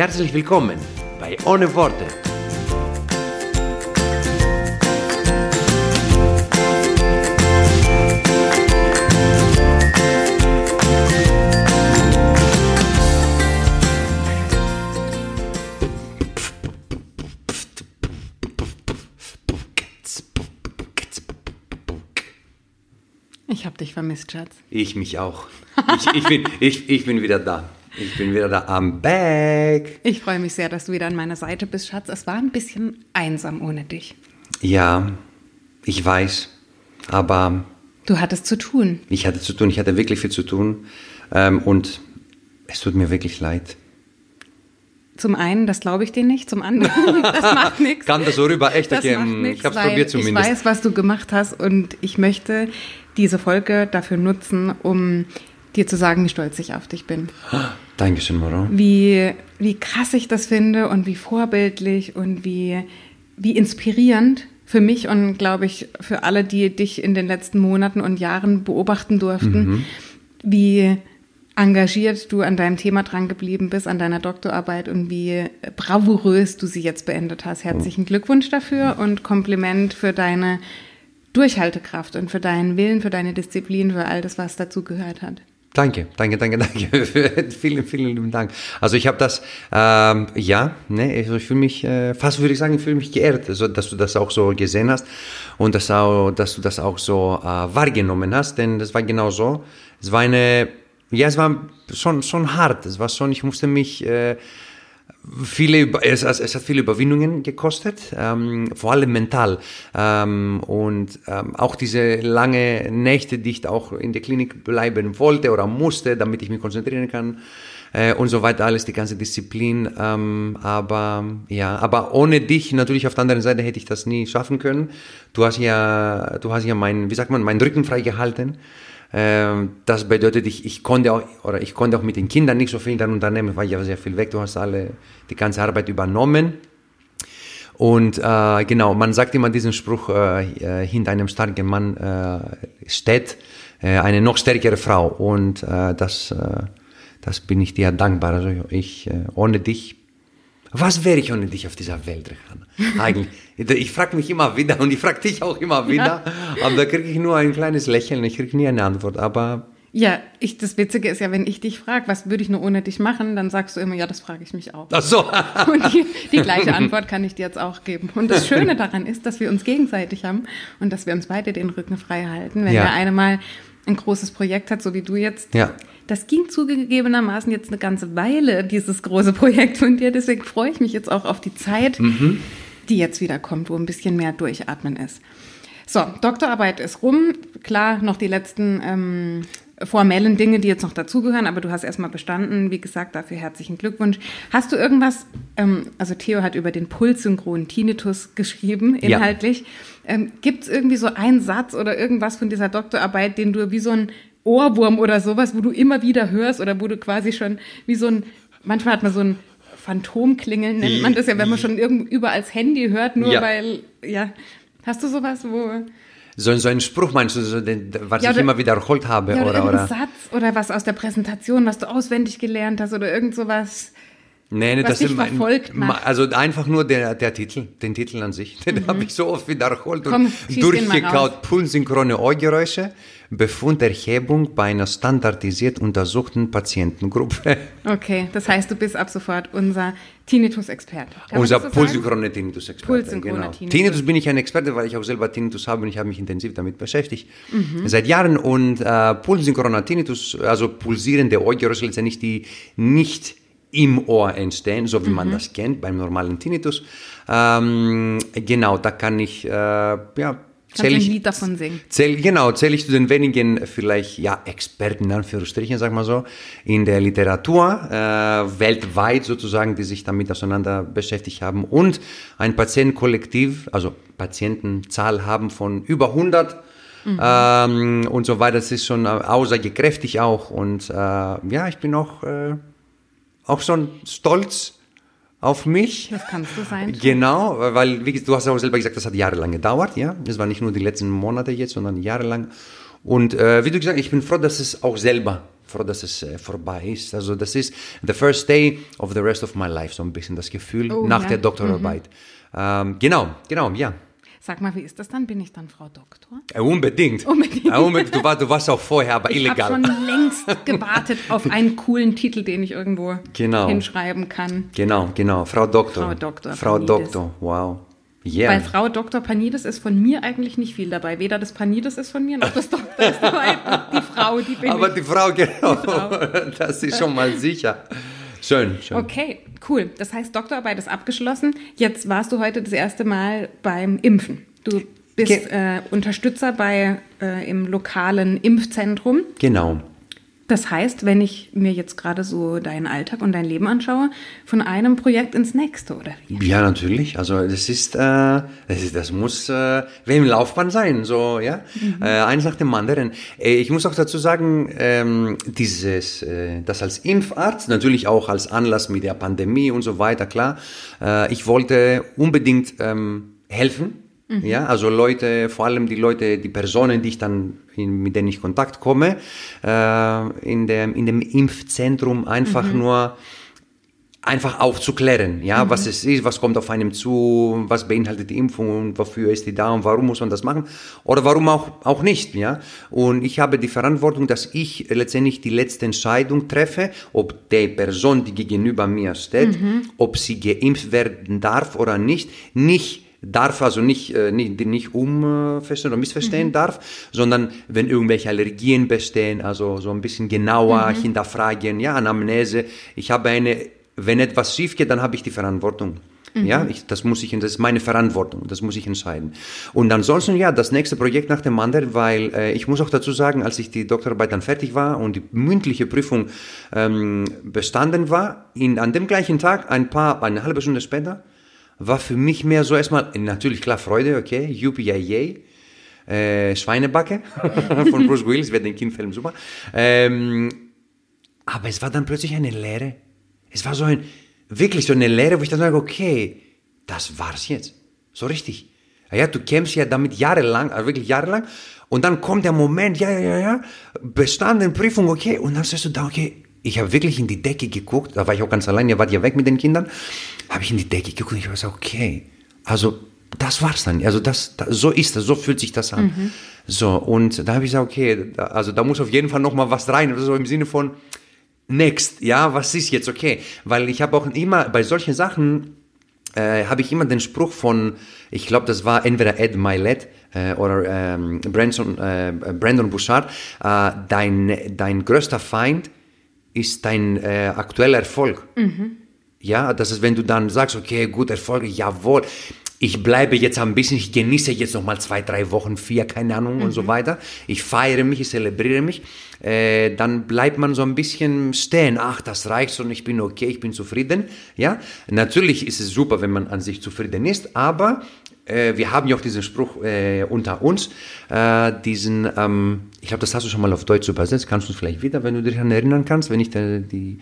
Herzlich willkommen bei Ohne Worte. Ich hab dich vermisst, Schatz. Ich mich auch. Ich, ich, bin, ich, ich bin wieder da. Ich bin wieder da. I'm back. Ich freue mich sehr, dass du wieder an meiner Seite bist, Schatz. Es war ein bisschen einsam ohne dich. Ja, ich weiß. Aber Du hattest zu tun. ich hatte zu tun. Ich hatte wirklich viel zu tun. Ähm, und es tut mir wirklich leid. Zum einen, das glaube ich dir nicht. Zum anderen, das macht nichts. Kam das so rüber? Echt? Das Okay, hm, ich hab's weil probiert zumindest. Ich weiß, was du gemacht hast und ich möchte diese Folge dafür nutzen, um dir zu sagen, wie stolz ich auf dich bin. Dankeschön, Moro. Wie, wie krass ich das finde und wie vorbildlich und wie, wie inspirierend für mich und glaube ich für alle, die dich in den letzten Monaten und Jahren beobachten durften, Mhm. wie engagiert du an deinem Thema dran geblieben bist, an deiner Doktorarbeit und wie bravourös du sie jetzt beendet hast. Herzlichen Glückwunsch dafür und Kompliment für deine Durchhaltekraft und für deinen Willen, für deine Disziplin, für all das, was dazugehört hat. Danke, danke, danke, danke. vielen, vielen lieben Dank. Also ich habe das, ähm, ja, ne, also ich fühle mich, äh, fast würde ich sagen, ich fühle mich geehrt, also, dass du das auch so gesehen hast und dass, auch, dass du das auch so äh, wahrgenommen hast, denn das war genau so. Es war eine, ja, es war schon, schon hart. Es war schon, ich musste mich äh, viele, es, es hat viele Überwindungen gekostet, ähm, vor allem mental. Ähm, und ähm, auch diese lange Nächte, die ich auch in der Klinik bleiben wollte oder musste, damit ich mich konzentrieren kann äh, und so weiter, alles, die ganze Disziplin. Ähm, aber ja, aber ohne dich natürlich auf der anderen Seite hätte ich das nie schaffen können. Du hast ja, du hast ja meinen, wie sagt man, meinen Rücken freigehalten. Ähm, das bedeutet, ich, ich konnte auch, oder ich konnte auch mit den Kindern nicht so viel dann unternehmen, weil ich ja sehr viel weg. Du hast alle die ganze Arbeit übernommen. Und äh, genau, man sagt immer diesen Spruch, äh, äh, hinter einem starken Mann äh, steht äh, eine noch stärkere Frau. Und äh, das, das bin ich dir dankbar. Also ich, ohne dich, was wäre ich ohne dich auf dieser Welt, Rehan? Eigentlich, ich frage mich immer wieder und ich frage dich auch immer wieder, aber da kriege ich nur ein kleines Lächeln, ich kriege nie eine Antwort. Aber Ja, ich, das Witzige ist ja, wenn ich dich frage, was würde ich nur ohne dich machen, dann sagst du immer, ja, das frage ich mich auch. ach so. Und die, die gleiche Antwort kann ich dir jetzt auch geben. Und das Schöne daran ist, dass wir uns gegenseitig haben und dass wir uns beide den Rücken frei halten. Wenn Ja. der eine mal ein großes Projekt hat, so wie du jetzt. Ja. Das ging zugegebenermaßen jetzt eine ganze Weile, dieses große Projekt von dir. Deswegen freue ich mich jetzt auch auf die Zeit, Mhm. die jetzt wieder kommt, wo ein bisschen mehr Durchatmen ist. So, Doktorarbeit ist rum. Klar, noch die letzten ähm, formellen Dinge, die jetzt noch dazugehören, aber du hast erstmal bestanden. Wie gesagt, dafür herzlichen Glückwunsch. Hast du irgendwas, ähm, also Theo hat über den pulssynchronen Tinnitus geschrieben, Ja. inhaltlich. Ähm, Gibt es irgendwie so einen Satz oder irgendwas von dieser Doktorarbeit, den du wie so ein Ohrwurm oder sowas, wo du immer wieder hörst oder wo du quasi schon wie so ein, manchmal hat man so ein Phantomklingeln, nennt man das ja, wenn man schon irgend überall das Handy hört, nur Ja. weil, ja. Hast du sowas, wo. So, so ein Spruch meinst du, so, den, was Ja, ich oder- immer wiederholt habe? Ja, oder, oder, oder? Satz oder was aus der Präsentation, was du auswendig gelernt hast oder irgend sowas. Nee, nee, was das dich ist mein- verfolgt ma- macht. Also einfach nur der, der Titel, den Titel an sich. Den habe ich so oft wiederholt Mhm. Komm, und durchgekaut. Pulssynchrone Ohrgeräusche, Befunderhebung bei einer standardisiert untersuchten Patientengruppe. Okay, das heißt, du bist ab sofort unser Tinnitus-Experte. Unser so sagen? pulssynchrone Tinnitus-Experte. Pulssynchrone genau. Tinnitus. Tinnitus bin ich ein Experte, weil ich auch selber Tinnitus habe und ich habe mich intensiv damit beschäftigt. Mhm. Seit Jahren und äh, pulssynchroner Tinnitus, also pulsierende Ohrgeräusche letztendlich, die nicht im Ohr entstehen, so wie Mhm. man das kennt beim normalen Tinnitus. Ähm, genau, da kann ich äh, ja, Kannst ein Lied davon singen? Zähl, genau, zähle ich zu den wenigen vielleicht ja Experten in Anführungsstrichen, sag mal so, in der Literatur äh, weltweit sozusagen, die sich damit auseinander beschäftigt haben und ein Patientenkollektiv, also Patientenzahl haben von über 100 mhm. ähm, und so weiter. Das ist schon aussagekräftig auch und äh, ja, ich bin auch äh, auch schon stolz auf mich. Das kannst du sein. Genau, weil wie, du hast auch selber gesagt, das hat jahrelang gedauert, ja. Das war nicht nur die letzten Monate jetzt, sondern jahrelang. Und äh, wie du gesagt, ich bin froh, dass es auch selber froh, dass es äh, vorbei ist. Also das ist the first day of the rest of my life, so ein bisschen das Gefühl oh, nach ja. der Doktorarbeit. Mhm. Ähm, genau, genau, ja. Sag mal, wie ist das dann? Bin ich dann Frau Doktor? Ja, unbedingt. Unbedingt. Ja, unbedingt. Du, war, du warst auch vorher, aber ich illegal. Ich habe schon längst gewartet auf einen coolen Titel, den ich irgendwo genau. hinschreiben kann. Genau, genau. Frau Doktor. Frau Doktor. Frau Panides. Doktor, wow. Yeah. Bei Frau Dr. Panides ist von mir eigentlich nicht viel dabei. Weder das Panides ist von mir, noch das Doktor ist dabei. Die Frau, die bin Aber ich. die Frau, genau. Die Frau. Das ist schon mal sicher. Schön, schön. Okay, cool. Das heißt, Doktorarbeit ist abgeschlossen. Jetzt warst du heute das erste Mal beim Impfen. Du bist äh, Unterstützer bei, äh, im lokalen Impfzentrum. Genau. Das heißt, wenn ich mir jetzt gerade so deinen Alltag und dein Leben anschaue, von einem Projekt ins nächste, oder wie? Ja, natürlich. Also das ist, äh, das, ist das muss äh, im Laufbahn sein, so ja. Mhm. Äh, eins nach dem anderen. Äh, ich muss auch dazu sagen, ähm, dieses, äh, das als Impfarzt, natürlich auch als Anlass mit der Pandemie und so weiter, klar. Äh, ich wollte unbedingt ähm, helfen Mhm. Ja, also Leute, vor allem die Leute, die Personen, die ich dann, mit denen ich Kontakt komme, äh, in, dem, in dem Impfzentrum einfach mhm. nur einfach aufzuklären, ja, mhm. was es ist, was kommt auf einem zu, was beinhaltet die Impfung und wofür ist die da und warum muss man das machen oder warum auch, auch nicht, ja. Und ich habe die Verantwortung, dass ich letztendlich die letzte Entscheidung treffe, ob die Person, die gegenüber mir steht, mhm. ob sie geimpft werden darf oder nicht, nicht darf, also nicht, äh, nicht, nicht umverstehen oder missverstehen mhm. darf, sondern wenn irgendwelche Allergien bestehen, also so ein bisschen genauer mhm. hinterfragen, ja, Anamnese. Ich habe eine, wenn etwas schief geht, dann habe ich die Verantwortung. Mhm. Ja, ich, das muss ich, das ist meine Verantwortung, das muss ich entscheiden. Und ansonsten, ja, das nächste Projekt nach dem anderen, weil äh, ich muss auch dazu sagen, als ich die Doktorarbeit dann fertig war und die mündliche Prüfung ähm, bestanden war, in, an dem gleichen Tag, ein paar, eine halbe Stunde später, war für mich mehr so erstmal, natürlich klar Freude, okay, yuppie, yay, äh, Schweinebacke von Bruce Willis, wer den Kindfilm super. Ähm, aber es war dann plötzlich eine Lehre. Es war so ein, wirklich so eine Lehre, wo ich dann sage, okay, das war's jetzt. So richtig. Ja, du kämpfst ja damit jahrelang, also wirklich jahrelang. Und dann kommt der Moment, ja, ja, ja, bestanden, Prüfung, okay. Und dann sagst du da, okay, ich habe wirklich in die Decke geguckt, da war ich auch ganz allein, ihr wart ja weg mit den Kindern, habe ich in die Decke geguckt und ich war so, okay, also das war's dann, also das, das so ist das, so fühlt sich das an. Mhm. So, und da habe ich gesagt, okay, da, also da muss auf jeden Fall nochmal was rein, so im Sinne von, next, ja, was ist jetzt okay? Weil ich habe auch immer, bei solchen Sachen, äh, habe ich immer den Spruch von, ich glaube, das war entweder Ed Milet äh, oder ähm, Brandon, äh, Brandon Bouchard, äh, dein, dein größter Feind ist dein äh, aktueller Erfolg. Mhm. Ja, das ist, wenn du dann sagst, okay, gut, Erfolg, jawohl, ich bleibe jetzt ein bisschen, ich genieße jetzt noch mal zwei, drei Wochen, vier, keine Ahnung mhm. und so mhm. weiter. Ich feiere mich, ich zelebriere mich. Äh, dann bleibt man so ein bisschen stehen. Ach, das reicht und ich bin okay, ich bin zufrieden. Ja, natürlich ist es super, wenn man an sich zufrieden ist, aber äh, wir haben ja auch diesen Spruch äh, unter uns, äh, diesen, ähm, ich glaube, das hast du schon mal auf Deutsch übersetzt, kannst du es vielleicht wieder, wenn du dich daran erinnern kannst, wenn ich de, die,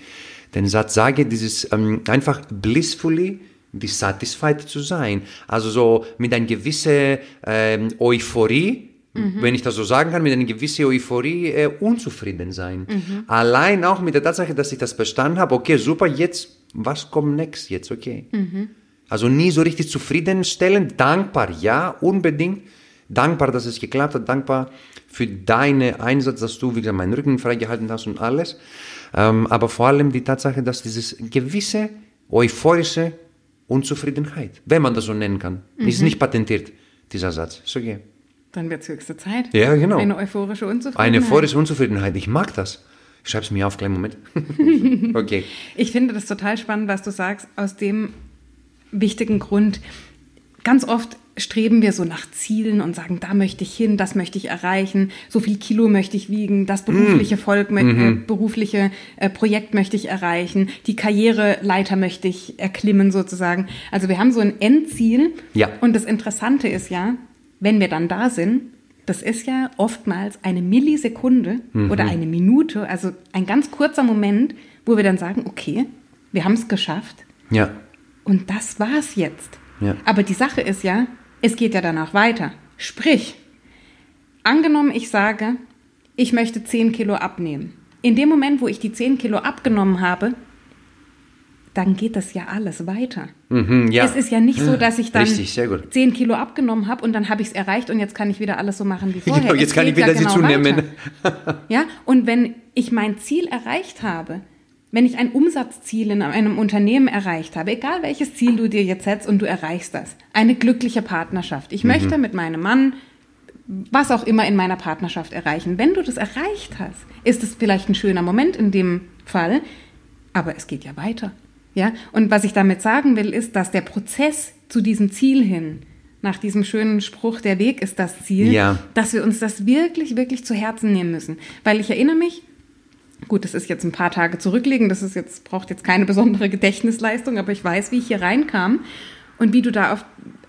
den Satz sage, dieses ähm, einfach blissfully dissatisfied zu sein. Also so mit einer gewissen ähm, Euphorie, mhm. wenn ich das so sagen kann, mit einer gewissen Euphorie äh, unzufrieden sein. Mhm. Allein auch mit der Tatsache, dass ich das bestanden habe, okay, super, jetzt, was kommt next jetzt, okay. Mhm. Also nie so richtig zufriedenstellend, dankbar, ja, unbedingt. Dankbar, dass es geklappt hat, dankbar für deinen Einsatz, dass du, wie gesagt, meinen Rücken freigehalten hast und alles. Ähm, aber vor allem die Tatsache, dass dieses gewisse euphorische Unzufriedenheit, wenn man das so nennen kann, mhm. ist nicht patentiert, dieser Satz. So okay. Dann wird es höchste Zeit. Ja, genau. Eine euphorische Unzufriedenheit. Eine euphorische Unzufriedenheit. Ich mag das. Ich schreibe es mir auf, kleinen Moment. okay. Ich finde das total spannend, was du sagst, aus dem wichtigen Grund. Ganz oft streben wir so nach Zielen und sagen, da möchte ich hin, das möchte ich erreichen, so viel Kilo möchte ich wiegen, das berufliche Mm. Volk, Mhm. äh, berufliche äh, Projekt möchte ich erreichen, die Karriereleiter möchte ich erklimmen sozusagen. Also wir haben so ein Endziel. Ja. Und das Interessante ist ja, wenn wir dann da sind, das ist ja oftmals eine Millisekunde Mhm. oder eine Minute, also ein ganz kurzer Moment, wo wir dann sagen, okay, wir haben es geschafft. Ja. Und das war's jetzt. Ja. Aber die Sache ist ja, es geht ja danach weiter. Sprich, angenommen, ich sage, ich möchte 10 Kilo abnehmen. In dem Moment, wo ich die 10 Kilo abgenommen habe, dann geht das ja alles weiter. Mhm, ja. Es ist ja nicht so, dass ich dann Richtig, sehr gut. 10 Kilo abgenommen habe und dann habe ich es erreicht und jetzt kann ich wieder alles so machen wie vorher. Genau, jetzt Es kann ich wieder ja sie genau zunehmen. Ja, und wenn ich mein Ziel erreicht habe, wenn ich ein Umsatzziel in einem Unternehmen erreicht habe, egal welches Ziel du dir jetzt setzt und du erreichst das, eine glückliche Partnerschaft. Ich möchte mit meinem Mann was auch immer in meiner Partnerschaft erreichen. Wenn du das erreicht hast, ist es vielleicht ein schöner Moment in dem Fall, aber es geht ja weiter. Ja? Und was ich damit sagen will, ist, dass der Prozess zu diesem Ziel hin, nach diesem schönen Spruch, der Weg ist das Ziel, Ja. dass wir uns das wirklich, wirklich zu Herzen nehmen müssen. Weil ich erinnere mich, gut, das ist jetzt ein paar Tage zurückliegen, das ist jetzt, braucht jetzt keine besondere Gedächtnisleistung, aber ich weiß, wie ich hier reinkam und wie du da auf,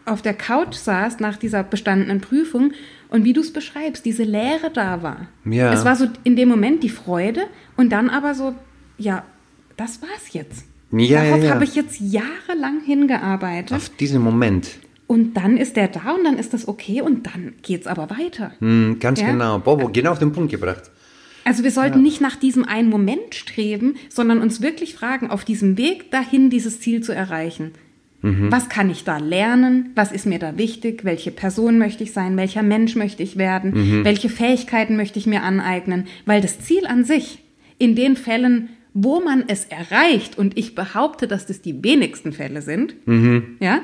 auf der Couch saßt nach dieser bestandenen Prüfung und wie du es beschreibst, diese Leere da war. Ja. Es war so in dem Moment die Freude und dann aber so, ja, das war's jetzt. Ja, Darauf ja, ja. habe ich jetzt jahrelang hingearbeitet. Auf diesen Moment. Und dann ist der da und dann ist das okay und dann geht's aber weiter. Hm, ganz Ja? genau. Bobo, genau auf den Punkt gebracht. Also wir sollten nicht nach diesem einen Moment streben, sondern uns wirklich fragen, auf diesem Weg dahin dieses Ziel zu erreichen. Was kann ich da lernen? Was ist mir da wichtig? Welche Person möchte ich sein? Welcher Mensch möchte ich werden? Welche Fähigkeiten möchte ich mir aneignen? Weil das Ziel an sich, in den Fällen, wo man es erreicht, und ich behaupte, dass das die wenigsten Fälle sind, ja,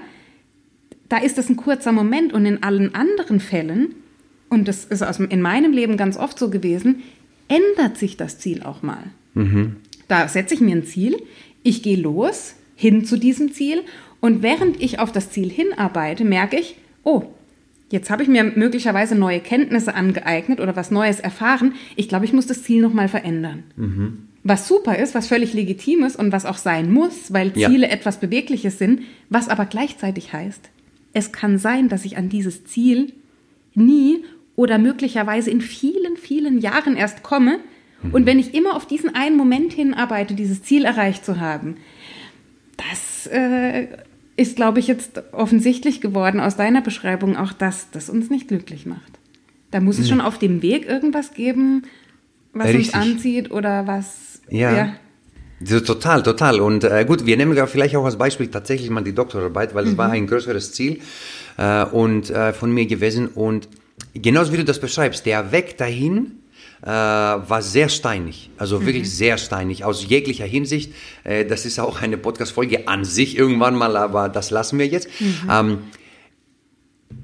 da ist das ein kurzer Moment und in allen anderen Fällen, und das ist aus, in meinem Leben ganz oft so gewesen, ändert sich das Ziel auch mal. Da setze ich mir ein Ziel, ich gehe los hin zu diesem Ziel und während ich auf das Ziel hinarbeite, merke ich, oh, jetzt habe ich mir möglicherweise neue Kenntnisse angeeignet oder was Neues erfahren. Ich glaube, ich muss das Ziel nochmal verändern. Was super ist, was völlig legitim ist und was auch sein muss, weil Ja. Ziele etwas Bewegliches sind, was aber gleichzeitig heißt, es kann sein, dass ich an dieses Ziel nie oder möglicherweise in vielen, vielen Jahren erst komme. Und wenn ich immer auf diesen einen Moment hinarbeite, dieses Ziel erreicht zu haben, das äh, ist, glaube ich, jetzt offensichtlich geworden aus deiner Beschreibung auch, dass das uns nicht glücklich macht. Da muss es schon auf dem Weg irgendwas geben, was Richtig. uns anzieht oder was. Ja. So, total, total. Und äh, gut, wir nehmen ja vielleicht auch als Beispiel tatsächlich mal die Doktorarbeit, weil es war ein größeres Ziel äh, und äh, von mir gewesen. Und genauso wie du das beschreibst, der Weg dahin äh, war sehr steinig, also wirklich sehr steinig aus jeglicher Hinsicht. Äh, das ist auch eine Podcast-Folge an sich irgendwann mal, aber das lassen wir jetzt. Ähm,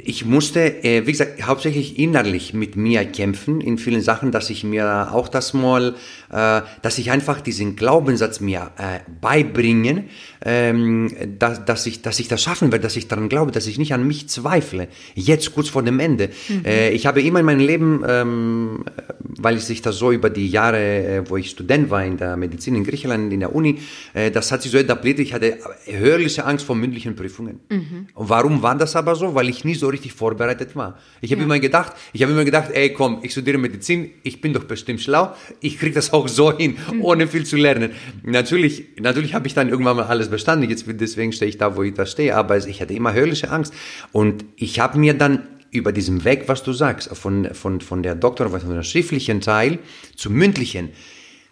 ich musste, äh, wie gesagt, hauptsächlich innerlich mit mir kämpfen in vielen Sachen, dass ich mir auch das mal, äh, dass ich einfach diesen Glaubenssatz mir äh, beibringen, ähm, dass, dass, ich, dass ich das schaffen werde, dass ich daran glaube, dass ich nicht an mich zweifle. Jetzt kurz vor dem Ende. Äh, ich habe immer in meinem Leben, ähm, weil ich sich das so über die Jahre, äh, wo ich Student war in der Medizin in Griechenland, in der Uni, äh, das hat sich so etabliert, ich hatte hörliche Angst vor mündlichen Prüfungen. Und warum war das aber so? Weil ich nie so richtig vorbereitet war. Ich habe immer gedacht, ich habe immer gedacht, ey komm, ich studiere Medizin, ich bin doch bestimmt schlau, ich kriege das auch so hin, ohne viel zu lernen. Natürlich, natürlich habe ich dann irgendwann mal alles bestanden, jetzt deswegen stehe ich da, wo ich da stehe, aber ich hatte immer höllische Angst und ich habe mir dann über diesen Weg, was du sagst, von, von, von der Doktor, von der schriftlichen Teil zum mündlichen,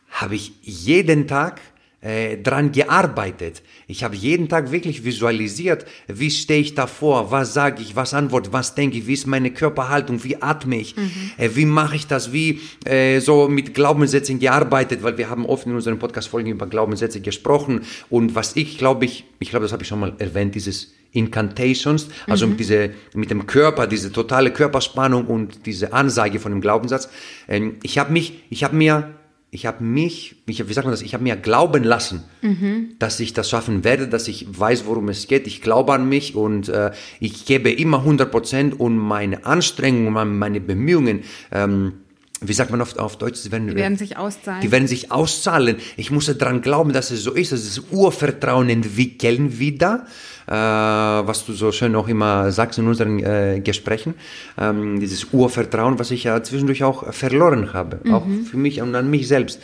habe ich jeden Tag äh, dran gearbeitet. Ich habe jeden Tag wirklich visualisiert, wie stehe ich davor, was sage ich, was antworte, was denke ich, wie ist meine Körperhaltung, wie atme ich, äh, wie mache ich das, wie äh, so mit Glaubenssätzen gearbeitet, weil wir haben oft in unseren Podcast-Folgen über Glaubenssätze gesprochen und was ich glaube ich, ich glaube, das habe ich schon mal erwähnt, dieses Incantations, also mit, diese, mit dem Körper, diese totale Körperspannung und diese Ansage von dem Glaubenssatz. Ähm, ich habe mich, ich habe mir ich habe mich, ich, wie sagt man das, ich habe mir glauben lassen, mhm. dass ich das schaffen werde, dass ich weiß, worum es geht. Ich glaube an mich und äh, ich gebe immer 100 Prozent und meine Anstrengungen, meine Bemühungen, ähm, wie sagt man auf, auf Deutsch? Die werden, die werden sich auszahlen. Die werden sich auszahlen. Ich muss daran glauben, dass es so ist, das Urvertrauen entwickeln wieder, äh, was du so schön auch immer sagst in unseren äh, Gesprächen, ähm, dieses Urvertrauen, was ich ja zwischendurch auch verloren habe, mhm. auch für mich und an mich selbst.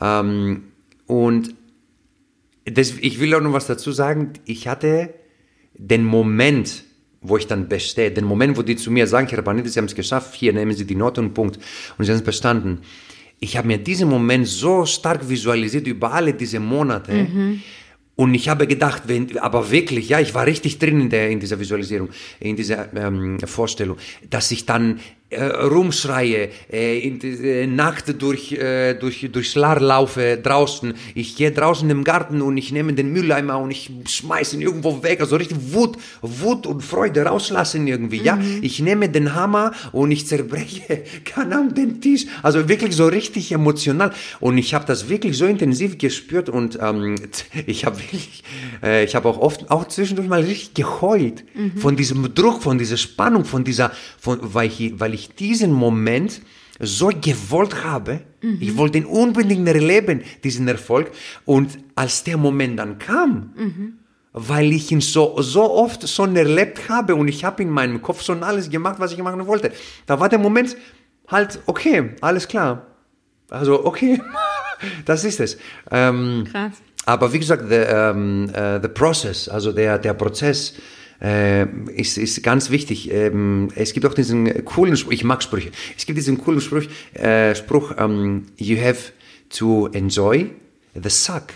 Ähm, und das, ich will auch noch was dazu sagen, ich hatte den Moment, wo ich dann bestehe, den Moment, wo die zu mir sagen, Herr Banit, Sie haben es geschafft, hier nehmen Sie die Note und Punkt und Sie haben es bestanden. Ich habe mir diesen Moment so stark visualisiert über alle diese Monate mhm. und ich habe gedacht, wenn, aber wirklich, ja, ich war richtig drin in, der, in dieser Visualisierung, in dieser ähm, Vorstellung, dass ich dann äh, rumschreie, äh, in die äh, Nacht durch, äh, durch, durchs Lar laufe draußen. Ich gehe draußen im Garten und ich nehme den Mülleimer und ich schmeiße ihn irgendwo weg. Also richtig Wut, Wut und Freude rauslassen irgendwie. Mhm. Ja, ich nehme den Hammer und ich zerbreche, keine Ahnung, den Tisch. Also wirklich so richtig emotional. Und ich habe das wirklich so intensiv gespürt und ähm, ich habe wirklich, äh, ich habe auch oft, auch zwischendurch mal richtig geheult mhm. von diesem Druck, von dieser Spannung, von dieser, von, weil ich, weil ich ich diesen Moment so gewollt habe. Mhm. Ich wollte ihn unbedingt erleben, diesen Erfolg. Und als der Moment dann kam, mhm. weil ich ihn so, so oft schon erlebt habe und ich habe in meinem Kopf schon alles gemacht, was ich machen wollte, da war der Moment halt, okay, alles klar. Also, okay, das ist es. Ähm, Krass. Aber wie gesagt, the, um, uh, the process, also der, der Prozess, äh, ist, ist ganz wichtig. Ähm, es gibt auch diesen coolen Spruch, ich mag Sprüche, es gibt diesen coolen Spruch, äh, Spruch um, ähm, you have to enjoy the suck.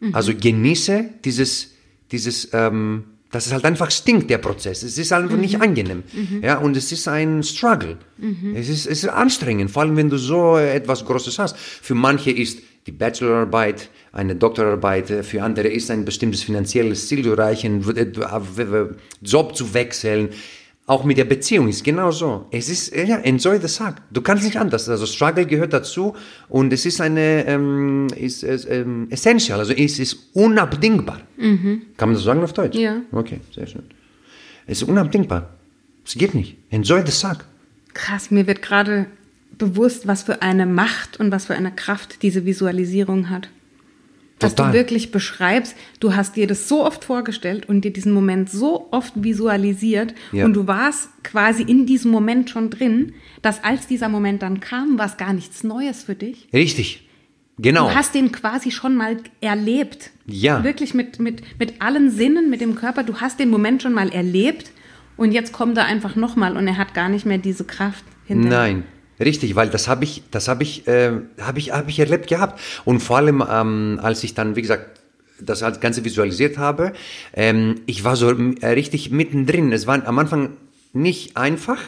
Mhm. Also genieße dieses, dieses ähm, dass es halt einfach stinkt, der Prozess. Es ist einfach mhm. nicht angenehm. Mhm. Ja, und es ist ein Struggle. Mhm. Es, ist, es ist anstrengend, vor allem wenn du so etwas Großes hast. Für manche ist die Bachelorarbeit, eine Doktorarbeit, äh, für andere ist ein bestimmtes finanzielles Ziel zu erreichen, äh, Job zu wechseln. Auch mit der Beziehung ist genau so. Es ist, ja, enjoy the suck. Du kannst nicht anders. Also Struggle gehört dazu und es ist eine, ähm, ist, ist ähm, essential, also es ist unabdingbar. Mhm. Kann man das sagen auf Deutsch? Ja. Okay, sehr schön. Es ist unabdingbar. Es geht nicht. Enjoy the suck. Krass, mir wird gerade bewusst, was für eine Macht und was für eine Kraft diese Visualisierung hat. Dass Total. du wirklich beschreibst, du hast dir das so oft vorgestellt und dir diesen Moment so oft visualisiert ja. und du warst quasi in diesem Moment schon drin, dass als dieser Moment dann kam, war es gar nichts Neues für dich. Richtig. Genau. Du hast den quasi schon mal erlebt. Ja. Wirklich mit, mit, mit allen Sinnen, mit dem Körper. Du hast den Moment schon mal erlebt und jetzt kommt er einfach nochmal und er hat gar nicht mehr diese Kraft hinterher. Nein. Richtig, weil das habe ich, das habe ich, äh, habe ich, habe ich erlebt gehabt. Und vor allem, ähm, als ich dann, wie gesagt, das Ganze visualisiert habe, ähm, ich war so äh, richtig mittendrin. Es war am Anfang nicht einfach,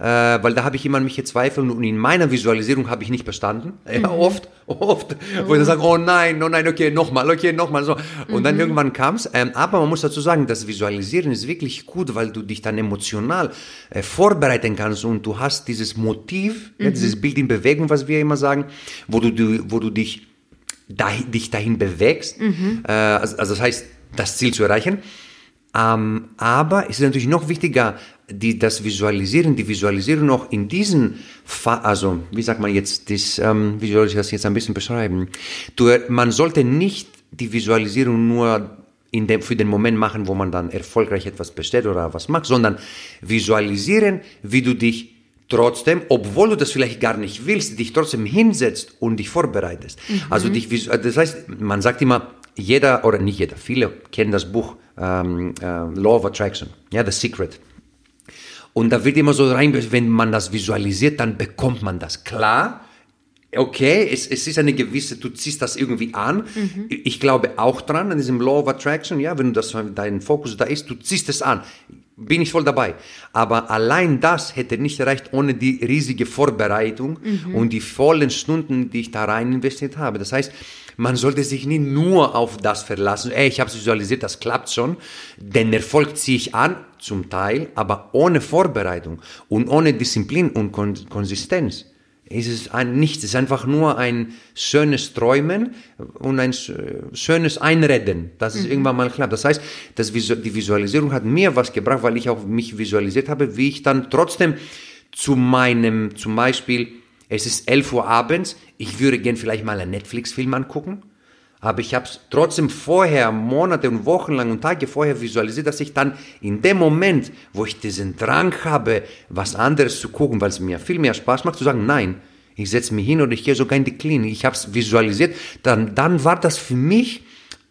äh, weil da habe ich immer an mich gezweifelt und in meiner Visualisierung habe ich nicht bestanden. Mhm. Ja, oft, oft, mhm. wo ich dann sage, oh nein, oh nein, okay, nochmal, okay, nochmal, so. Und mhm. dann irgendwann kam es. Ähm, aber man muss dazu sagen, das Visualisieren ist wirklich gut, weil du dich dann emotional äh, vorbereiten kannst und du hast dieses Motiv, ja, mhm. dieses Bild in Bewegung, was wir immer sagen, wo du, wo du dich, dahin, dich dahin bewegst. Mhm. Äh, also, also das heißt, das Ziel zu erreichen. Ähm, aber es ist natürlich noch wichtiger, die, das Visualisieren, die Visualisierung noch in diesen, Fa also wie sagt man jetzt, das, ähm, wie soll ich das jetzt ein bisschen beschreiben? Du, man sollte nicht die Visualisierung nur in dem, für den Moment machen, wo man dann erfolgreich etwas bestellt oder was macht, sondern visualisieren, wie du dich trotzdem, obwohl du das vielleicht gar nicht willst, dich trotzdem hinsetzt und dich vorbereitest. Mhm. Also dich, das heißt, man sagt immer, jeder oder nicht jeder, viele kennen das Buch ähm, äh, Law of Attraction, ja, The Secret. Und da wird immer so rein, wenn man das visualisiert, dann bekommt man das. Klar, okay, es, es ist eine gewisse, du ziehst das irgendwie an. Mhm. Ich glaube auch dran, an diesem Law of Attraction, ja, wenn du das, dein Fokus da ist, du ziehst es an. Bin ich voll dabei. Aber allein das hätte nicht erreicht ohne die riesige Vorbereitung mhm. und die vollen Stunden, die ich da rein investiert habe. Das heißt, man sollte sich nicht nur auf das verlassen, ey, ich habe es visualisiert, das klappt schon. Den Erfolg ziehe ich an, zum Teil, aber ohne Vorbereitung und ohne Disziplin und Konsistenz ist es ein, nichts, es ist einfach nur ein schönes Träumen und ein schönes Einreden, dass es mhm. irgendwann mal klappt. Das heißt, das, die Visualisierung hat mir was gebracht, weil ich auch mich visualisiert habe, wie ich dann trotzdem zu meinem, zum Beispiel, es ist 11 Uhr abends, ich würde gern vielleicht mal einen Netflix-Film angucken aber ich habe es trotzdem vorher, Monate und Wochen lang und Tage vorher visualisiert, dass ich dann in dem Moment, wo ich diesen Drang habe, was anderes zu gucken, weil es mir viel mehr Spaß macht, zu sagen, nein, ich setze mich hin oder ich gehe sogar in die Klinik. Ich habe es visualisiert. Dann, dann war das für mich,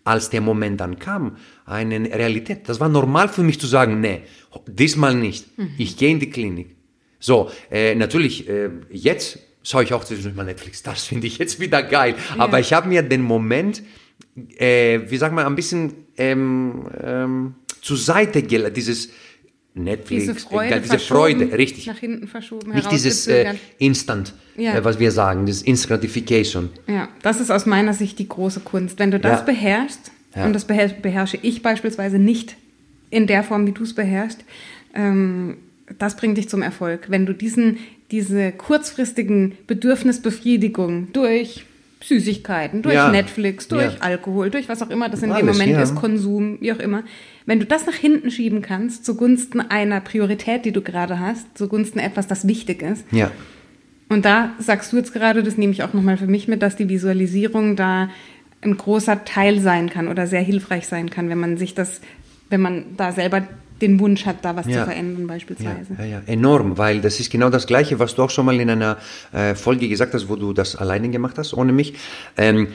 als der Moment dann kam, eine Realität. Das war normal für mich zu sagen, nee, diesmal nicht. Mhm. Ich gehe in die Klinik. So, äh, natürlich, äh, jetzt schaue ich auch zwischendurch mal Netflix. Das finde ich jetzt wieder geil. Ja. Aber ich habe mir den Moment, äh, wie sagt man, ein bisschen ähm, ähm, zur Seite gelegt, dieses Netflix, diese Freude, äh, diese Freude richtig. Nach hinten verschoben, Nicht dieses äh, Instant, ja. äh, was wir sagen, dieses Instant Gratification. Ja, das ist aus meiner Sicht die große Kunst. Wenn du das ja. beherrschst, und das beherrsche ich beispielsweise nicht in der Form, wie du es beherrschst, ähm, das bringt dich zum Erfolg. Wenn du diesen diese kurzfristigen Bedürfnisbefriedigung durch Süßigkeiten, durch ja. Netflix, durch ja. Alkohol, durch was auch immer das in Alles, dem Moment ja. ist, Konsum, wie auch immer. Wenn du das nach hinten schieben kannst, zugunsten einer Priorität, die du gerade hast, zugunsten etwas, das wichtig ist. Ja. Und da sagst du jetzt gerade, das nehme ich auch nochmal für mich mit, dass die Visualisierung da ein großer Teil sein kann oder sehr hilfreich sein kann, wenn man sich das, wenn man da selber den Wunsch hat, da was ja. zu verändern beispielsweise. Ja, ja, enorm, weil das ist genau das Gleiche, was du auch schon mal in einer äh, Folge gesagt hast, wo du das alleine gemacht hast, ohne mich. Ähm,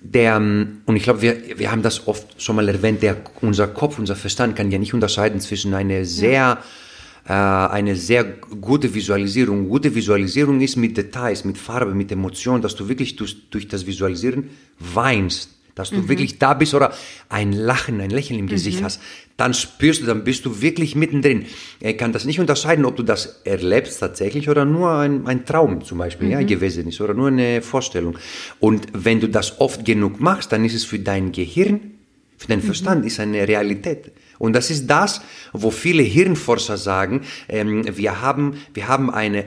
der, ähm, und ich glaube, wir, wir haben das oft schon mal erwähnt, der, unser Kopf, unser Verstand kann ja nicht unterscheiden zwischen einer sehr, ja. äh, eine sehr gute Visualisierung. Gute Visualisierung ist mit Details, mit Farbe, mit Emotionen, dass du wirklich durch, durch das Visualisieren weinst dass du mhm. wirklich da bist oder ein Lachen, ein Lächeln im Gesicht mhm. hast, dann spürst du, dann bist du wirklich mittendrin. Er kann das nicht unterscheiden, ob du das erlebst tatsächlich oder nur ein, ein Traum zum Beispiel mhm. ja, gewesen ist oder nur eine Vorstellung. Und wenn du das oft genug machst, dann ist es für dein Gehirn, für deinen mhm. Verstand, ist eine Realität. Und das ist das, wo viele Hirnforscher sagen, ähm, wir, haben, wir haben eine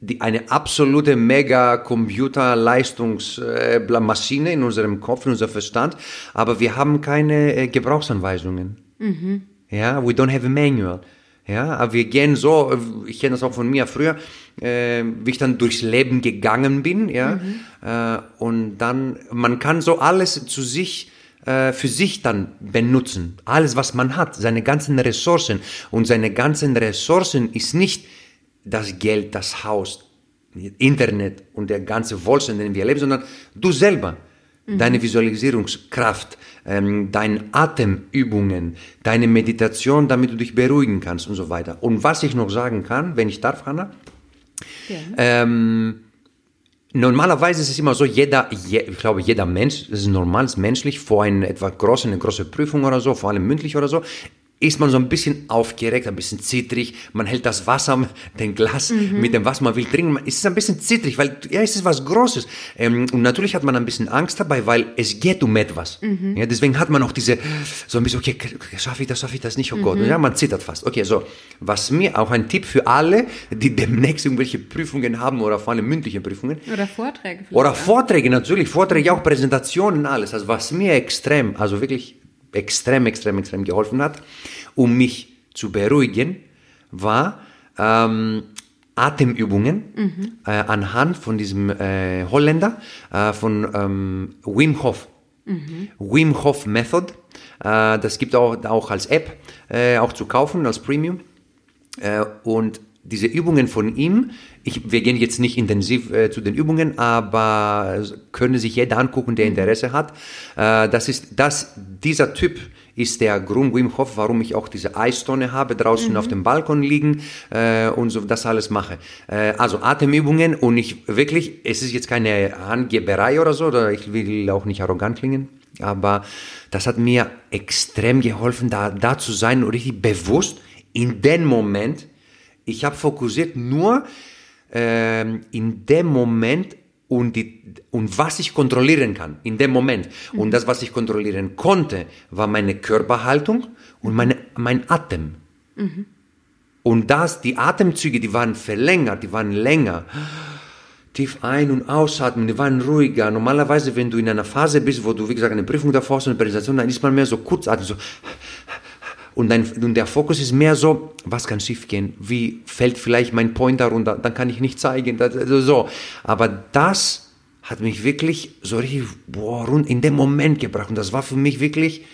die, eine absolute mega Computerleistungsmaschine in unserem Kopf, in unserem Verstand, aber wir haben keine äh, Gebrauchsanweisungen. Mhm. Ja, we don't have a manual. Ja, aber wir gehen so, äh, ich kenne das auch von mir früher, äh, wie ich dann durchs Leben gegangen bin, ja, mhm. äh, und dann, man kann so alles zu sich, äh, für sich dann benutzen. Alles, was man hat, seine ganzen Ressourcen. Und seine ganzen Ressourcen ist nicht das Geld, das Haus, Internet und der ganze Wohlstand, den wir erleben, sondern du selber, mhm. deine Visualisierungskraft, ähm, deine Atemübungen, deine Meditation, damit du dich beruhigen kannst und so weiter. Und was ich noch sagen kann, wenn ich darf, Hanna, ähm, Normalerweise ist es immer so, jeder, je, ich glaube, jeder Mensch, das ist normal, ist menschlich, vor einer etwa großen, eine große Prüfung oder so, vor allem mündlich oder so, ist man so ein bisschen aufgeregt, ein bisschen zittrig. Man hält das Wasser, den Glas mhm. mit dem Wasser, man will trinken. Es ist ein bisschen zittrig, weil ja, es ist was Großes. Ähm, und natürlich hat man ein bisschen Angst dabei, weil es geht um etwas. Mhm. Ja, deswegen hat man auch diese, so ein bisschen, okay, schaffe ich das, schaffe ich das nicht, oh Gott. Mhm. Ja, man zittert fast. Okay, so. Was mir auch ein Tipp für alle, die demnächst irgendwelche Prüfungen haben oder vor allem mündliche Prüfungen. Oder Vorträge. Oder Vorträge, natürlich. Vorträge, auch Präsentationen, alles. Also was mir extrem, also wirklich extrem, extrem, extrem geholfen hat, um mich zu beruhigen, war ähm, Atemübungen mhm. äh, anhand von diesem äh, Holländer, äh, von ähm, Wim Hof. Mhm. Wim Hof Method. Äh, das gibt auch, auch als App äh, auch zu kaufen, als Premium. Äh, und diese Übungen von ihm, ich, wir gehen jetzt nicht intensiv äh, zu den Übungen, aber können sich jeder angucken, der. Interesse hat. Äh, das ist, das, dieser Typ ist der Grund Wim Hof, warum ich auch diese Eistonne habe, draußen mhm. auf dem Balkon liegen äh, und so das alles mache. Äh, also Atemübungen und ich wirklich, es ist jetzt keine Angeberei oder so, oder ich will auch nicht arrogant klingen, aber das hat mir extrem geholfen, da, da zu sein und richtig bewusst in dem Moment, ich habe fokussiert nur ähm, in dem Moment und, die, und was ich kontrollieren kann in dem Moment. Mhm. Und das, was ich kontrollieren konnte, war meine Körperhaltung und meine, mein Atem. Mhm. Und das, die Atemzüge, die waren verlängert, die waren länger. tief ein- und ausatmen, die waren ruhiger. Normalerweise, wenn du in einer Phase bist, wo du, wie gesagt, eine Prüfung davor hast, eine Präsentation, dann ist man mehr so kurzatmig, so. Und, dein, und der Fokus ist mehr so, was kann schief gehen? Wie fällt vielleicht mein Pointer runter? Dann kann ich nicht zeigen. Das, also so. Aber das hat mich wirklich so richtig boah, rund in dem Moment gebracht. Und das war für mich wirklich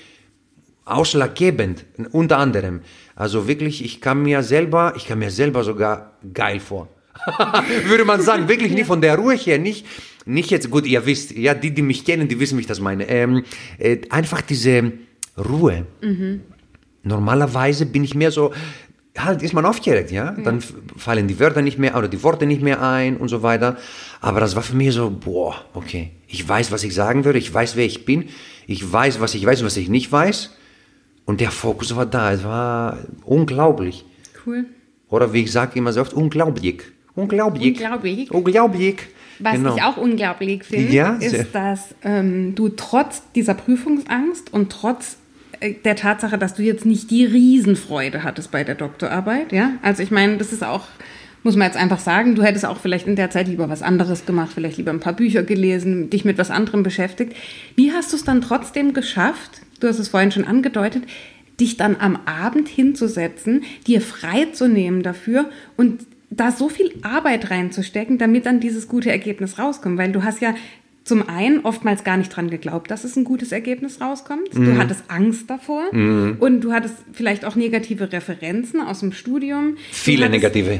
ausschlaggebend, unter anderem. Also wirklich, ich kam mir selber, ich kam mir selber sogar geil vor. Würde man sagen, wirklich nicht von der Ruhe her, nicht, nicht jetzt, gut, ihr wisst, ja, die, die mich kennen, die wissen, wie ich das meine. Ähm, äh, einfach diese Ruhe. Mhm. Normalerweise bin ich mehr so, halt ist man aufgeregt, ja? ja? Dann fallen die Wörter nicht mehr oder die Worte nicht mehr ein und so weiter. Aber das war für mich so, boah, okay, ich weiß, was ich sagen würde, ich weiß, wer ich bin, ich weiß, was ich weiß und was ich nicht weiß. Und der Fokus war da, es war unglaublich. Cool. Oder wie ich sage immer so oft, unglaublich. Unglaublich. Unglaublich. Unglaublich. Was genau. ich auch unglaublich finde, ja, ist, dass ähm, du trotz dieser Prüfungsangst und trotz der Tatsache, dass du jetzt nicht die Riesenfreude hattest bei der Doktorarbeit, ja, also ich meine, das ist auch, muss man jetzt einfach sagen, du hättest auch vielleicht in der Zeit lieber was anderes gemacht, vielleicht lieber ein paar Bücher gelesen, dich mit was anderem beschäftigt. Wie hast du es dann trotzdem geschafft, du hast es vorhin schon angedeutet, dich dann am Abend hinzusetzen, dir freizunehmen dafür und da so viel Arbeit reinzustecken, damit dann dieses gute Ergebnis rauskommt. Weil du hast ja zum einen oftmals gar nicht dran geglaubt, dass es ein gutes Ergebnis rauskommt. Mhm. Du hattest Angst davor mhm. und du hattest vielleicht auch negative Referenzen aus dem Studium. Viele hattest, negative. Äh,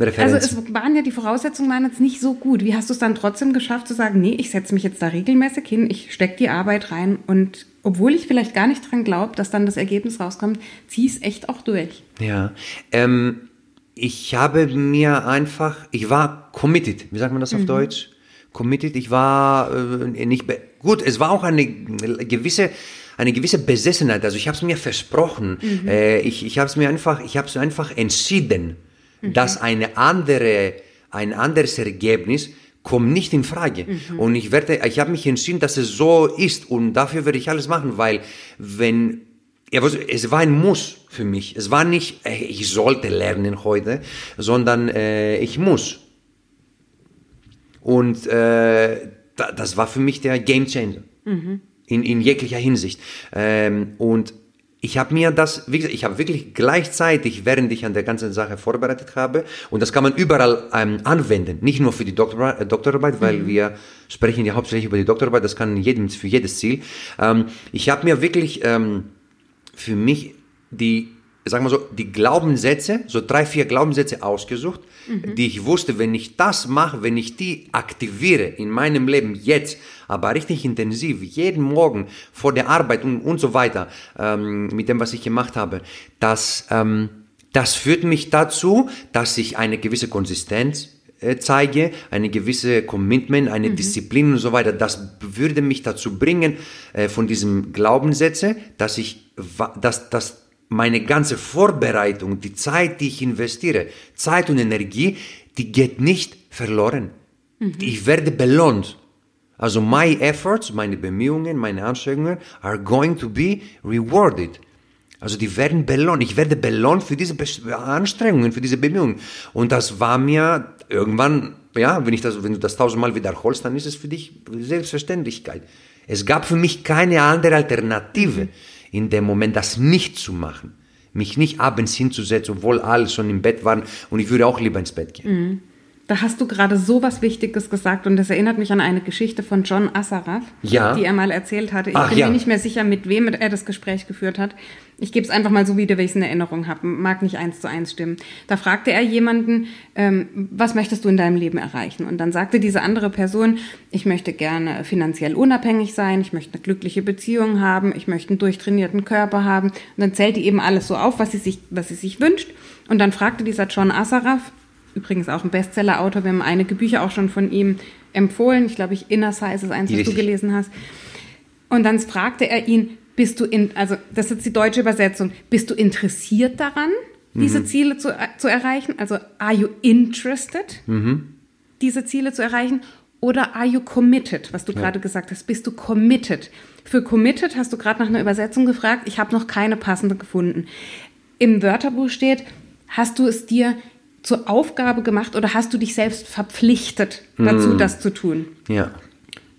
Referenzen. Also es waren ja die Voraussetzungen waren jetzt nicht so gut. Wie hast du es dann trotzdem geschafft zu sagen, nee, ich setze mich jetzt da regelmäßig hin, ich stecke die Arbeit rein und obwohl ich vielleicht gar nicht dran glaube, dass dann das Ergebnis rauskommt, zieh es echt auch durch. Ja, ähm, ich habe mir einfach, ich war committed, wie sagt man das auf mhm. Deutsch? Committed, ich war äh, nicht, gut, es war auch eine gewisse, eine gewisse Besessenheit, also ich habe es mir versprochen, mhm. äh, ich, ich habe es mir einfach, ich habe es einfach entschieden, mhm. dass eine andere, ein anderes Ergebnis kommt nicht in Frage. Mhm. Und ich werde, ich habe mich entschieden, dass es so ist und dafür werde ich alles machen, weil wenn ja, es war ein Muss für mich. Es war nicht, ich sollte lernen heute, sondern äh, ich muss. Und äh, das war für mich der Game Changer mhm. in, in jeglicher Hinsicht. Ähm, und ich habe mir das, wie gesagt, ich habe wirklich gleichzeitig, während ich an der ganzen Sache vorbereitet habe, und das kann man überall ähm, anwenden, nicht nur für die Doktorarbeit, äh, Doktorarbeit weil mhm. wir sprechen ja hauptsächlich über die Doktorarbeit, das kann jedem, für jedes Ziel. Ähm, ich habe mir wirklich ähm, für mich die, sagen wir so, die Glaubenssätze, so drei, vier Glaubenssätze ausgesucht, mhm. die ich wusste, wenn ich das mache, wenn ich die aktiviere in meinem Leben jetzt, aber richtig intensiv, jeden Morgen vor der Arbeit und, und so weiter, ähm, mit dem, was ich gemacht habe, dass, ähm, das führt mich dazu, dass ich eine gewisse Konsistenz äh, zeige, eine gewisse Commitment, eine mhm. Disziplin und so weiter, das würde mich dazu bringen, äh, von diesem Glaubenssätze, dass ich, dass, dass meine ganze Vorbereitung, die Zeit, die ich investiere, Zeit und Energie, die geht nicht verloren. Mhm. Ich werde belohnt. Also my efforts, meine Bemühungen, meine Anstrengungen are going to be rewarded. Also die werden belohnt. Ich werde belohnt für diese Anstrengungen, für diese Bemühungen. Und das war mir irgendwann, ja, wenn ich das, wenn du das tausendmal wiederholst, dann ist es für dich Selbstverständlichkeit. Es gab für mich keine andere Alternative in dem Moment, das nicht zu machen. Mich nicht abends hinzusetzen, obwohl alle schon im Bett waren und ich würde auch lieber ins Bett gehen. Mhm. Da hast du gerade so was Wichtiges gesagt und das erinnert mich an eine Geschichte von John Assaraf, ja. die er mal erzählt hatte. Ich Ach, bin ja. mir nicht mehr sicher, mit wem er das Gespräch geführt hat. Ich gebe es einfach mal so wieder, wie ich es in Erinnerung habe. Mag nicht eins zu eins stimmen. Da fragte er jemanden, ähm, was möchtest du in deinem Leben erreichen? Und dann sagte diese andere Person, ich möchte gerne finanziell unabhängig sein, ich möchte eine glückliche Beziehung haben, ich möchte einen durchtrainierten Körper haben. Und dann zählte eben alles so auf, was sie sich, was sie sich wünscht. Und dann fragte dieser John Assaraf, übrigens auch ein Bestseller-Autor. Wir haben einige Bücher auch schon von ihm empfohlen. Ich glaube, ich Inner Size ist eins, was du gelesen hast. Und dann fragte er ihn, bist du in, also das ist jetzt die deutsche Übersetzung, bist du interessiert daran, diese mhm. Ziele zu, zu erreichen? Also are you interested, mhm. diese Ziele zu erreichen? Oder are you committed, was du ja. gerade gesagt hast? Bist du committed? Für committed hast du gerade nach einer Übersetzung gefragt. Ich habe noch keine passende gefunden. Im Wörterbuch steht, hast du es dir zur Aufgabe gemacht oder hast du dich selbst verpflichtet, dazu das zu tun? Ja.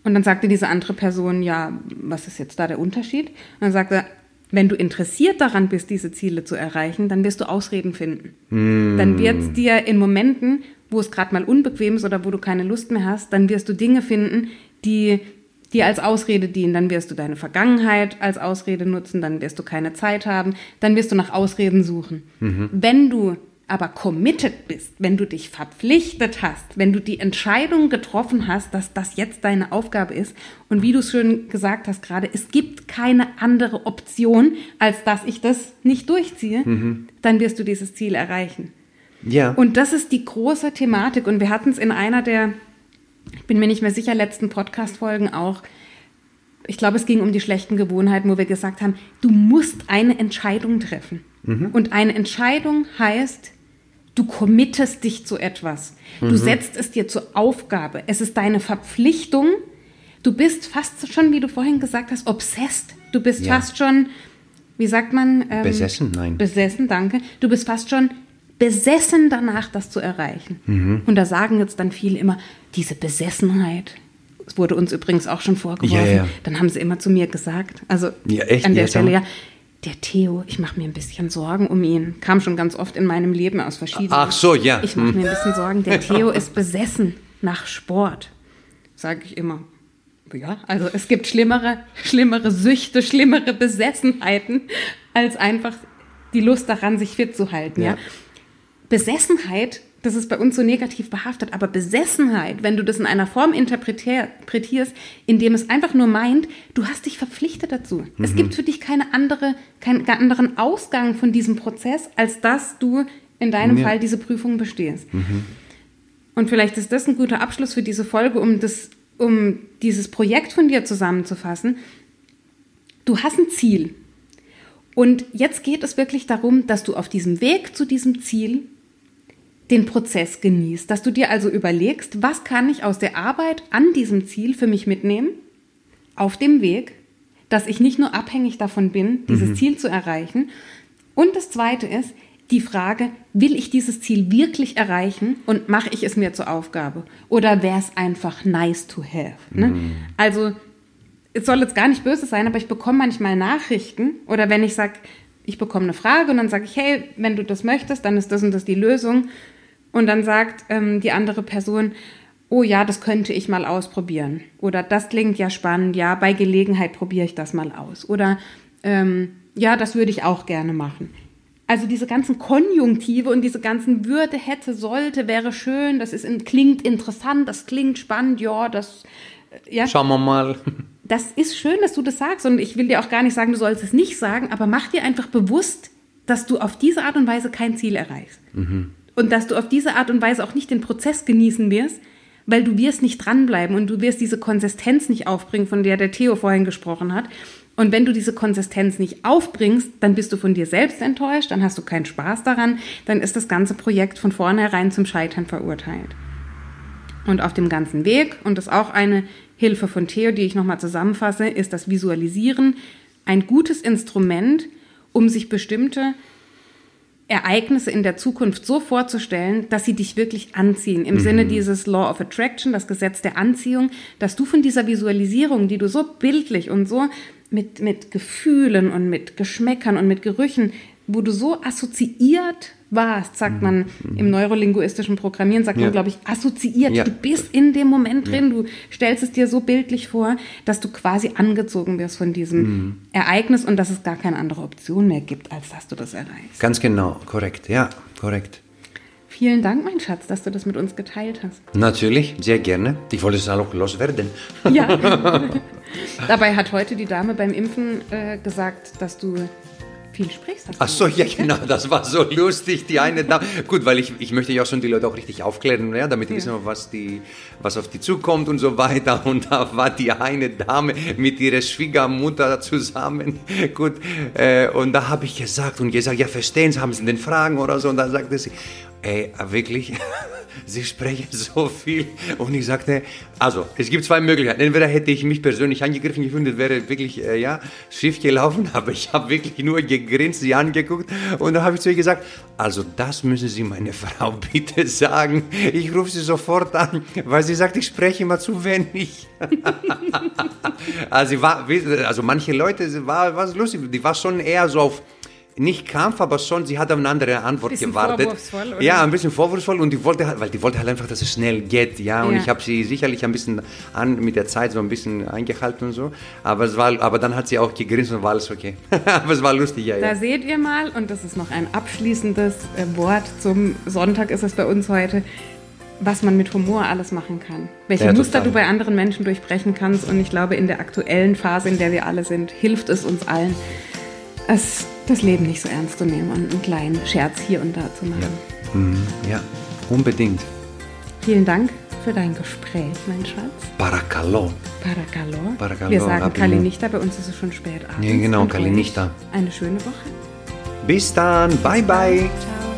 Und dann sagte diese andere Person, ja, was ist jetzt da der Unterschied? Und dann sagte er, wenn du interessiert daran bist, diese Ziele zu erreichen, dann wirst du Ausreden finden. Dann wird es dir in Momenten, wo es gerade mal unbequem ist oder wo du keine Lust mehr hast, dann wirst du Dinge finden, die dir als Ausrede dienen. Dann wirst du deine Vergangenheit als Ausrede nutzen, dann wirst du keine Zeit haben, dann wirst du nach Ausreden suchen. Wenn du aber committed bist, wenn du dich verpflichtet hast, wenn du die Entscheidung getroffen hast, dass das jetzt deine Aufgabe ist und wie du es schön gesagt hast gerade, es gibt keine andere Option, als dass ich das nicht durchziehe, dann wirst du dieses Ziel erreichen. Ja. Und das ist die große Thematik und wir hatten es in einer der, ich bin mir nicht mehr sicher, letzten Podcast-Folgen auch, ich glaube, es ging um die schlechten Gewohnheiten, wo wir gesagt haben, du musst eine Entscheidung treffen. Und eine Entscheidung heißt, du committest dich zu etwas. Du setzt es dir zur Aufgabe. Es ist deine Verpflichtung. Du bist fast schon, wie du vorhin gesagt hast, obsessed. Du bist Ja. fast schon, wie sagt man? Ähm, Besessen? Nein. Besessen, danke. Du bist fast schon besessen danach, das zu erreichen. Mhm. Und da sagen jetzt dann viele immer, diese Besessenheit. Das wurde uns übrigens auch schon vorgeworfen. Ja, ja. Dann haben sie immer zu mir gesagt, also Ja, echt? an der Stelle ja, der Theo, ich mache mir ein bisschen Sorgen um ihn. Kam schon ganz oft in meinem Leben aus verschiedenen. Ach so, ja. Ich mache mir ein bisschen Sorgen. Der Theo ist besessen nach Sport, sage ich immer. Ja, also es gibt schlimmere, schlimmere Süchte, schlimmere Besessenheiten, als einfach die Lust daran, sich fit zu halten. Ja. Ja. Besessenheit, das ist bei uns so negativ behaftet, aber Besessenheit, wenn du das in einer Form interpretier- interpretierst, indem es einfach nur meint, du hast dich verpflichtet dazu. Es gibt für dich keine andere, keinen anderen Ausgang von diesem Prozess, als dass du in deinem Ja. Fall diese Prüfung bestehst. Und vielleicht ist das ein guter Abschluss für diese Folge, um, das, um dieses Projekt von dir zusammenzufassen. Du hast ein Ziel. Und jetzt geht es wirklich darum, dass du auf diesem Weg zu diesem Ziel den Prozess genießt. Dass du dir also überlegst, was kann ich aus der Arbeit an diesem Ziel für mich mitnehmen, auf dem Weg, dass ich nicht nur abhängig davon bin, dieses Ziel zu erreichen. Und das Zweite ist die Frage, will ich dieses Ziel wirklich erreichen und mache ich es mir zur Aufgabe? Oder wäre es einfach nice to have? Ne? Also es soll jetzt gar nicht böse sein, aber ich bekomme manchmal Nachrichten oder wenn ich sage, ich bekomme eine Frage und dann sage ich, hey, wenn du das möchtest, dann ist das und das die Lösung. Und dann sagt ähm, die andere Person, oh ja, das könnte ich mal ausprobieren. Oder das klingt ja spannend, ja, bei Gelegenheit probiere ich das mal aus. Oder ähm, ja, das würde ich auch gerne machen. Also diese ganzen Konjunktive und diese ganzen Würde, hätte, sollte, wäre schön, das ist, in- klingt interessant, das klingt spannend, ja, das, äh, ja Schauen wir mal. das ist schön, dass du das sagst. Und ich will dir auch gar nicht sagen, du sollst es nicht sagen, aber mach dir einfach bewusst, dass du auf diese Art und Weise kein Ziel erreichst. Und dass du auf diese Art und Weise auch nicht den Prozess genießen wirst, weil du wirst nicht dranbleiben und du wirst diese Konsistenz nicht aufbringen, von der der Theo vorhin gesprochen hat. Und wenn du diese Konsistenz nicht aufbringst, dann bist du von dir selbst enttäuscht, dann hast du keinen Spaß daran, dann ist das ganze Projekt von vornherein zum Scheitern verurteilt. Und auf dem ganzen Weg, und das ist auch eine Hilfe von Theo, die ich nochmal zusammenfasse, ist das Visualisieren ein gutes Instrument, um sich bestimmte Ereignisse in der Zukunft so vorzustellen, dass sie dich wirklich anziehen. Im Sinne dieses Law of Attraction, das Gesetz der Anziehung, dass du von dieser Visualisierung, die du so bildlich und so mit, mit Gefühlen und mit Geschmäckern und mit Gerüchen, wo du so assoziiert warst, sagt man im neurolinguistischen Programmieren, sagt Ja. man, glaube ich, assoziiert. Ja. Du bist in dem Moment drin, du stellst es dir so bildlich vor, dass du quasi angezogen wirst von diesem Ereignis und dass es gar keine andere Option mehr gibt, als dass du das erreichst. Ganz genau, korrekt. Ja, korrekt. Vielen Dank, mein Schatz, dass du das mit uns geteilt hast. Natürlich, sehr gerne. Ich wollte es auch loswerden. Ja. Dabei hat heute die Dame beim Impfen äh, gesagt, dass du viel sprichst. Ach so, ja genau, das war so lustig, die eine Dame. Gut, weil ich, ich möchte ja auch schon die Leute auch richtig aufklären, ja, damit die wissen, was, die, was auf die zukommt und so weiter. Und da war die eine Dame mit ihrer Schwiegermutter zusammen. Gut, äh, und da habe ich gesagt und gesagt, ja, verstehen Sie, haben Sie denn Fragen oder so? Und dann sagte sie, ey, wirklich, Sie sprechen so viel. Und ich sagte, also, es gibt zwei Möglichkeiten. Entweder hätte ich mich persönlich angegriffen gefühlt, wäre wirklich, äh, ja, schief gelaufen, aber ich habe wirklich nur gegrinst, sie angeguckt und dann habe ich zu ihr gesagt, also das müssen Sie meine Frau bitte sagen. Ich rufe sie sofort an, weil sie sagt, ich spreche immer zu wenig. also, war, also manche Leute, war was lustig, die war schon eher so auf nicht Kampf, aber schon, sie hat auf eine andere Antwort bisschen gewartet. Vorwurfsvoll, oder? Ja, ein bisschen vorwurfsvoll und die wollte halt, weil die wollte halt einfach, dass es schnell geht, ja. Und ja. ich habe sie sicherlich ein bisschen an, mit der Zeit so ein bisschen eingehalten und so. Aber es war, aber dann hat sie auch gegrinst und war alles okay. aber es war lustig, ja. Da ja. seht ihr mal, und das ist noch ein abschließendes äh, Wort zum Sonntag ist es bei uns heute was man mit Humor alles machen kann. Welche ja, Muster du bei anderen Menschen durchbrechen kannst. Und ich glaube, in der aktuellen Phase, in der wir alle sind, hilft es uns allen, es, das Leben nicht so ernst zu nehmen und einen kleinen Scherz hier und da zu machen. Ja, mhm. ja unbedingt. Vielen Dank für dein Gespräch, mein Schatz. Paracalo. Paracalo. Paracalo. Wir sagen Kalinichta, bei uns ist es schon spät abends. Ja, genau, Kalinichta. Eine schöne Woche. Bis dann. Bye, bye. Ciao.